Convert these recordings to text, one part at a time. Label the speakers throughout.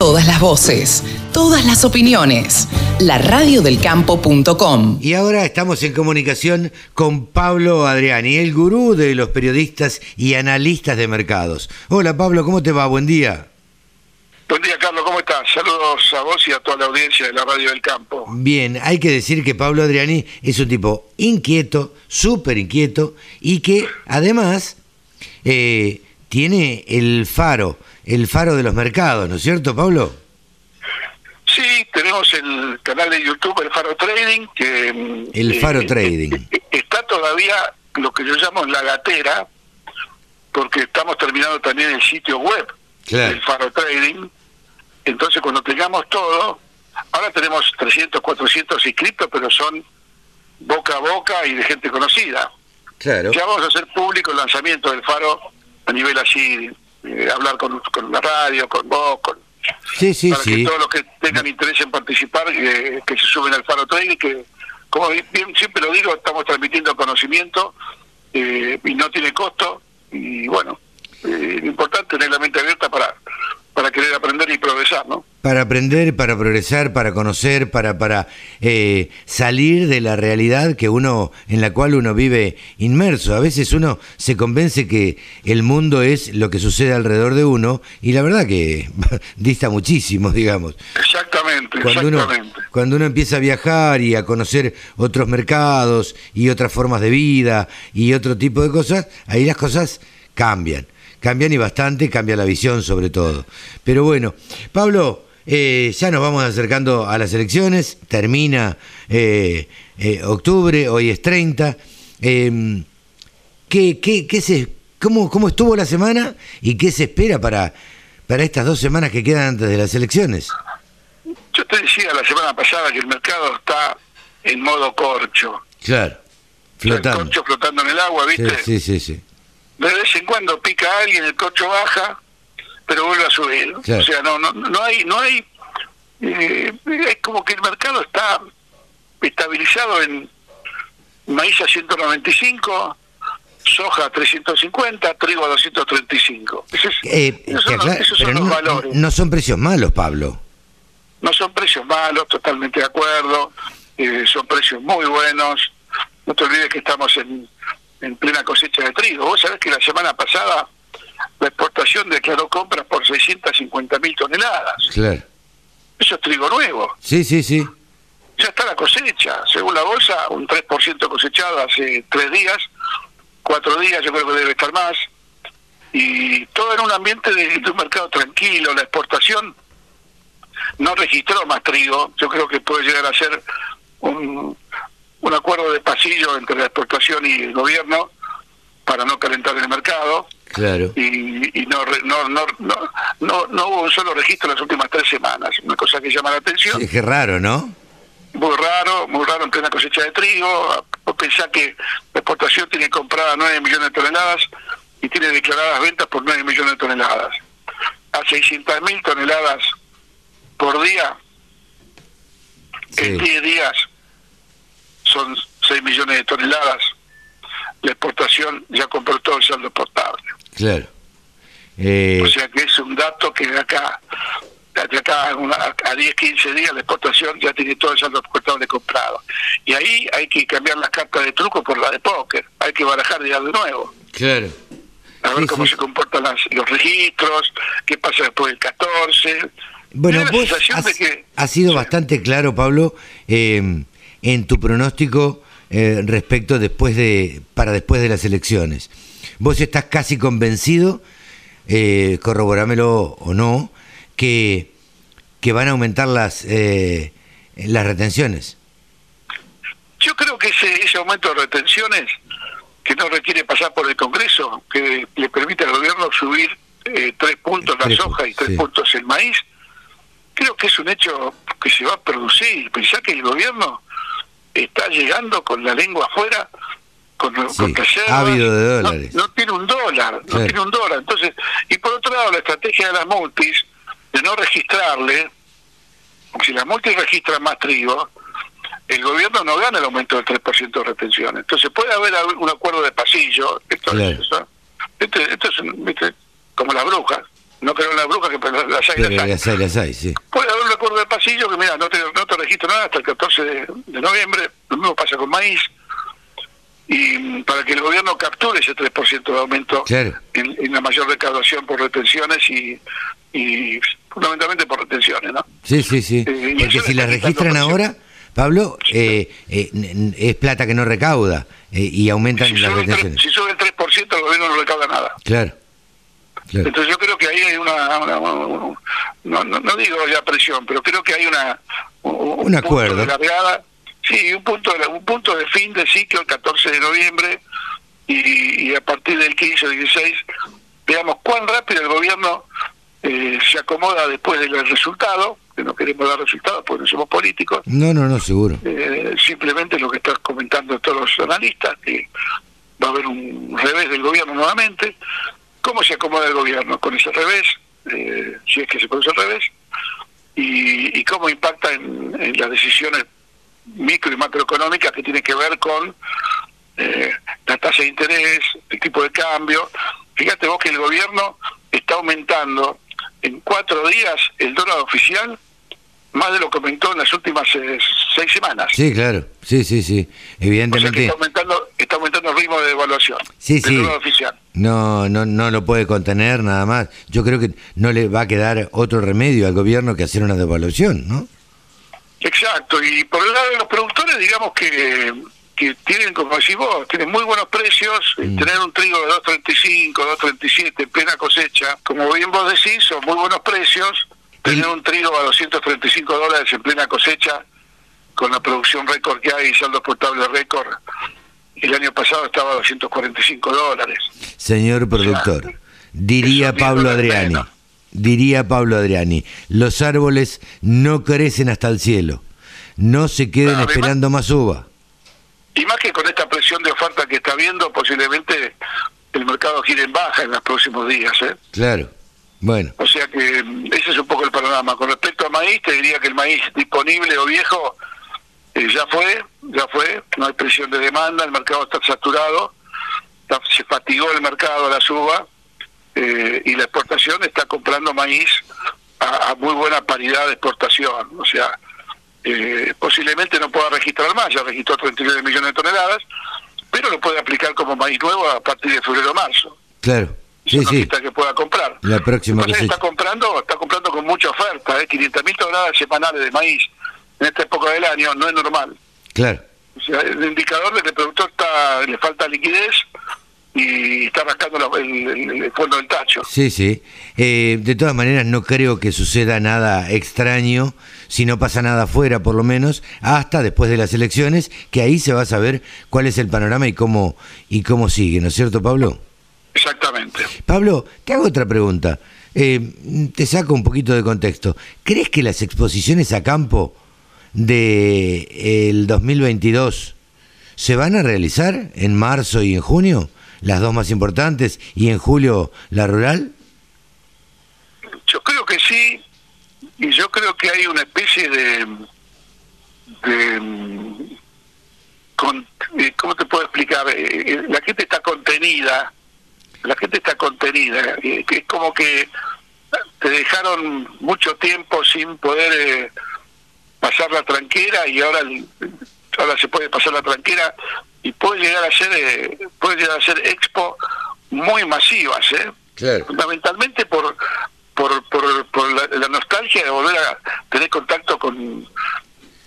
Speaker 1: Todas las voces, todas las opiniones. La radiodelcampo.com.
Speaker 2: Y ahora estamos en comunicación con Pablo Adriani, el gurú de los periodistas y analistas de mercados. Hola Pablo, ¿cómo te va? Buen día.
Speaker 3: Buen día, Carlos, ¿cómo estás? Saludos a vos y a toda la audiencia de la Radio del Campo.
Speaker 2: Bien, hay que decir que Pablo Adriani es un tipo inquieto, súper inquieto, y que además eh, tiene el faro el faro de los mercados, ¿no es cierto, Pablo?
Speaker 3: Sí, tenemos el canal de YouTube, el Faro Trading, que... Mm,
Speaker 2: el eh, Faro Trading.
Speaker 3: Está todavía lo que yo llamo la gatera, porque estamos terminando también el sitio web del Faro Trading. Entonces, cuando tengamos todo, ahora tenemos 300, 400 inscritos, pero son boca a boca y de gente conocida.
Speaker 2: Claro.
Speaker 3: Ya vamos a hacer público el lanzamiento del Faro a nivel así eh, hablar con, con, la radio, con vos, con,
Speaker 2: sí, sí,
Speaker 3: para que todos los que tengan interés en participar, eh, que se suben al Faro Trading, que como bien siempre lo digo, estamos transmitiendo conocimiento eh, y no tiene costo y bueno, lo importante es tener la mente abierta para para querer aprender y progresar, ¿no?
Speaker 2: Para aprender, para progresar, para conocer, para para eh, salir de la realidad que uno en la cual uno vive inmerso. A veces uno se convence que el mundo es lo que sucede alrededor de uno y la verdad que dista muchísimo, digamos.
Speaker 3: Exactamente,
Speaker 2: cuando
Speaker 3: exactamente.
Speaker 2: Uno, cuando uno empieza a viajar y a conocer otros mercados y otras formas de vida y otro tipo de cosas, ahí las cosas cambian cambian y bastante, cambia la visión sobre todo. Pero bueno, Pablo, eh, ya nos vamos acercando a las elecciones, termina eh, eh, octubre, hoy es 30. Em, ¿qué, qué, qué se, cómo, ¿Cómo estuvo la semana y qué se espera para, para estas dos semanas que quedan antes de las elecciones?
Speaker 3: Yo te decía la semana pasada que el mercado está en modo corcho.
Speaker 2: Claro, flotando.
Speaker 3: El corcho flotando en el agua, ¿viste?
Speaker 2: sí, sí. sí
Speaker 3: de vez en cuando pica alguien, el cocho baja, pero vuelve a subir. O sea, no, no, no hay, no hay, eh, es como que el mercado está estabilizado en maíz a 195, soja a 350, trigo a 235.
Speaker 2: Eh, esos, son los valores. No son precios malos, Pablo.
Speaker 3: No son precios malos, totalmente de acuerdo. Eh, son precios muy buenos. No te olvides que estamos en en plena cosecha de trigo. Vos sabés que la semana pasada la exportación declaró compras por 650 mil toneladas.
Speaker 2: Claro.
Speaker 3: Eso es trigo nuevo.
Speaker 2: Sí, sí, sí.
Speaker 3: Ya está la cosecha. Según la bolsa, un 3% cosechado hace tres días, cuatro días, yo creo que debe estar más. Y todo en un ambiente de, de un mercado tranquilo. La exportación no registró más trigo. Yo creo que puede llegar a ser un, un acuerdo de pasillo entre la exportación y el gobierno para no calentar el mercado.
Speaker 2: Claro.
Speaker 3: Y, no, no, no, no, no, hubo un solo registro en las últimas tres semanas, una cosa que llama la atención.
Speaker 2: es que raro, ¿no?
Speaker 3: Muy raro, muy raro en plena cosecha de trigo. Pensá que la exportación tiene comprada 9 millones de toneladas y tiene declaradas ventas por 9 millones de toneladas. A 600 mil toneladas por día, en 10 días, son 6 millones de toneladas. La exportación ya compró todo el saldo exportable.
Speaker 2: Claro.
Speaker 3: Eh, o sea que es un dato que de acá, de acá a 10, 15 días la exportación ya tiene todo el saldo exportable comprado. Y ahí hay que cambiar las cartas de truco por la de póker. Hay que barajar ya de nuevo.
Speaker 2: Claro.
Speaker 3: A ver cómo se comportan los registros, qué pasa después del 14.
Speaker 2: Bueno, vos has, sido bastante claro, Pablo. Eh, en tu pronóstico eh, respecto después de para después de las elecciones. Vos estás casi convencido, eh, corroborámelo o no, que, que van a aumentar las eh, las retenciones.
Speaker 3: Yo creo que ese, ese aumento de retenciones, que no requiere pasar por el Congreso, que le permite al gobierno subir eh, tres puntos la soja y tres puntos el maíz, creo que es un hecho que se va a producir. Pensá que el gobierno está llegando con la lengua afuera con,
Speaker 2: sí, ávido de
Speaker 3: dólares. No, tiene un dólar, no tiene un dólar. Entonces, y por otro lado, la estrategia de las multis, de no registrarle, si las multis registran más trigo, el gobierno no gana el aumento del 3% de retención. Entonces puede haber un acuerdo de pasillo. Esto, es, esto, es como las brujas. No creo en las brujas, que pero las hay,
Speaker 2: Pero
Speaker 3: las hay.
Speaker 2: las hay, las hay, sí.
Speaker 3: Puede haber un recuerdo del pasillo que, mira, no te, no te registro nada hasta el 14 de, de noviembre, lo mismo pasa con maíz, y para que el gobierno capture ese 3% de aumento
Speaker 2: Claro.
Speaker 3: en, en la mayor recaudación por retenciones y, y fundamentalmente por retenciones, ¿no?
Speaker 2: Sí, sí, sí.
Speaker 3: Eh,
Speaker 2: Porque si
Speaker 3: le
Speaker 2: la
Speaker 3: está
Speaker 2: registran ahora, Pablo, eh, eh, es plata que no recauda eh, y aumentan
Speaker 3: Si
Speaker 2: las retenciones.
Speaker 3: si sube el 3%, el gobierno no recauda nada.
Speaker 2: Claro. Claro.
Speaker 3: Entonces yo creo que ahí hay una, una- una- no, no, no digo ya presión, pero creo que hay una un,
Speaker 2: Un
Speaker 3: punto
Speaker 2: acuerdo.
Speaker 3: de largada, sí, un punto de, un punto de fin de ciclo el 14 de noviembre y, y a partir del 15 o 16 veamos cuán rápido el gobierno eh, se acomoda después del resultado, que no queremos dar resultados porque no somos políticos,
Speaker 2: No, no, no, seguro.
Speaker 3: eh, simplemente lo que están comentando todos los analistas, que va a haber un revés del gobierno nuevamente. ¿Cómo se acomoda el gobierno con ese revés? Eh, si es que se produce el revés. Y, y cómo impacta en, en las decisiones micro y macroeconómicas que tienen que ver con eh, la tasa de interés, el tipo de cambio. Fíjate vos que el gobierno está aumentando en cuatro días el dólar oficial más de lo que aumentó en las últimas eh, seis semanas.
Speaker 2: Sí, claro. Sí, sí, sí.
Speaker 3: O sea que
Speaker 2: Evidentemente.
Speaker 3: está aumentando, está aumentando el ritmo de devaluación
Speaker 2: Sí, sí.
Speaker 3: oficial.
Speaker 2: No, no, no lo puede contener nada más. Yo creo que no le va a quedar otro remedio al gobierno que hacer una devaluación, ¿no?
Speaker 3: Exacto, y por el lado de los productores, digamos que, que tienen, como decís vos, tienen muy buenos precios,
Speaker 2: Mm.
Speaker 3: tener un trigo de 2.35, 2.37 en plena cosecha, como bien vos decís, son muy buenos precios, tener un trigo a 235 dólares en plena cosecha, con la producción récord que hay y saldo exportable récord, el año pasado estaba a 245 dólares.
Speaker 2: Señor productor, diría Pablo Adriani,
Speaker 3: menos.
Speaker 2: diría Pablo Adriani, los árboles no crecen hasta el cielo. No se queden esperando más uva.
Speaker 3: Y más que con esta presión de oferta que está viendo, posiblemente el mercado gire en baja en los próximos días. ¿eh?
Speaker 2: Claro. Bueno,
Speaker 3: O sea que mm, ese es un poco el panorama. Con respecto a maíz, te diría que el maíz disponible o viejo eh, ya fue, ya fue, no hay presión de demanda, el mercado está saturado, está- se fatigó el mercado a la suba eh, y la exportación está comprando maíz a, a muy buena paridad de exportación. O sea, eh, posiblemente no pueda registrar más, ya registró 39 millones de toneladas, pero lo puede aplicar como maíz nuevo a partir de febrero o marzo.
Speaker 2: claro. Sí, sí.
Speaker 3: que pueda comprar.
Speaker 2: La próxima
Speaker 3: Lo que pasa es que
Speaker 2: cosecha.
Speaker 3: está comprando, está comprando con mucha oferta, ¿eh? 500 mil toneladas semanales de maíz en esta época del año no es normal.
Speaker 2: Claro.
Speaker 3: O sea, el indicador de que el productor está, le falta liquidez y está rascando la- el, el- el fondo del tacho.
Speaker 2: Sí, sí. Eh, de todas maneras, no creo que suceda nada extraño, si no pasa nada afuera, por lo menos, hasta después de las elecciones, que ahí se va a saber cuál es el panorama y cómo, y cómo sigue, ¿no es cierto, Pablo?
Speaker 3: Exactamente.
Speaker 2: Pablo, te hago otra pregunta. Eh, te saco un poquito de contexto. ¿Crees que las exposiciones a campo de el 2022 se van a realizar en marzo y en junio? Las dos más importantes y en julio la rural?
Speaker 3: Yo creo que sí, y yo creo que hay una especie de... de con- eh, ¿Cómo te puedo explicar? Eh, eh, La gente está contenida, la gente está contenida, es como que te dejaron mucho tiempo sin poder eh, pasar la tranquera y ahora ahora se puede pasar la tranquera y puede llegar a ser eh, puede llegar a ser expo muy masivas eh
Speaker 2: Claro.
Speaker 3: fundamentalmente por por, por, por la, la nostalgia de volver a tener contacto con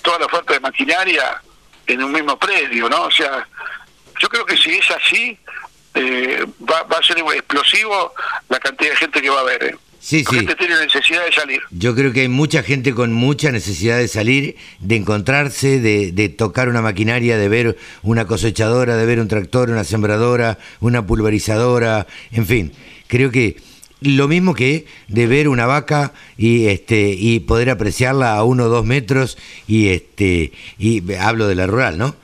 Speaker 3: toda la oferta de maquinaria en un mismo predio, ¿no? O sea, yo creo que si es así, eh, va, va a ser explosivo la cantidad de gente que va a haber. ¿eh?
Speaker 2: Sí,
Speaker 3: La
Speaker 2: sí.
Speaker 3: gente tiene necesidad de salir.
Speaker 2: Yo creo que hay mucha gente con mucha necesidad de salir, de encontrarse, de, de tocar una maquinaria, de ver una cosechadora, de ver un tractor, una sembradora, una pulverizadora, en fin. Creo que lo mismo que de ver una vaca y este y poder apreciarla a uno o dos metros y este y hablo de la rural, ¿no?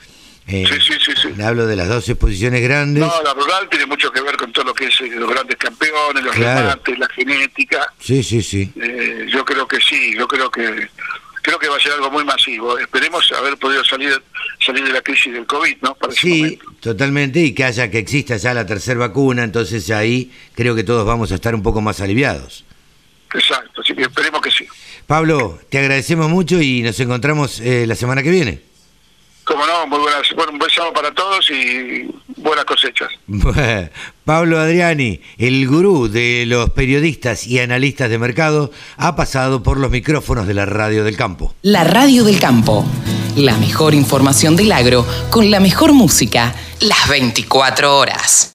Speaker 2: Eh,
Speaker 3: Sí, sí, sí, sí.
Speaker 2: Hablo de las dos exposiciones grandes.
Speaker 3: No, la rural tiene mucho que ver con todo lo que es eh, los grandes campeones, los
Speaker 2: Claro.
Speaker 3: remates, la genética.
Speaker 2: Sí, sí, sí.
Speaker 3: Eh, yo creo que sí, yo creo que creo que va a ser algo muy masivo. Esperemos haber podido salir salir de la crisis del COVID, ¿no? Para
Speaker 2: Sí, totalmente, y que haya que exista ya la tercera vacuna, entonces ahí creo que todos vamos a estar un poco más aliviados.
Speaker 3: Exacto, así que esperemos que sí.
Speaker 2: Pablo, te agradecemos mucho y nos encontramos eh, la semana que viene.
Speaker 3: Como no, muy buenas, bueno, un beso para todos y buenas cosechas.
Speaker 2: Pablo Adriani, el gurú de los periodistas y analistas de mercado, ha pasado por los micrófonos de la Radio del Campo.
Speaker 1: La Radio del Campo, la mejor información del agro con la mejor música, las 24 horas.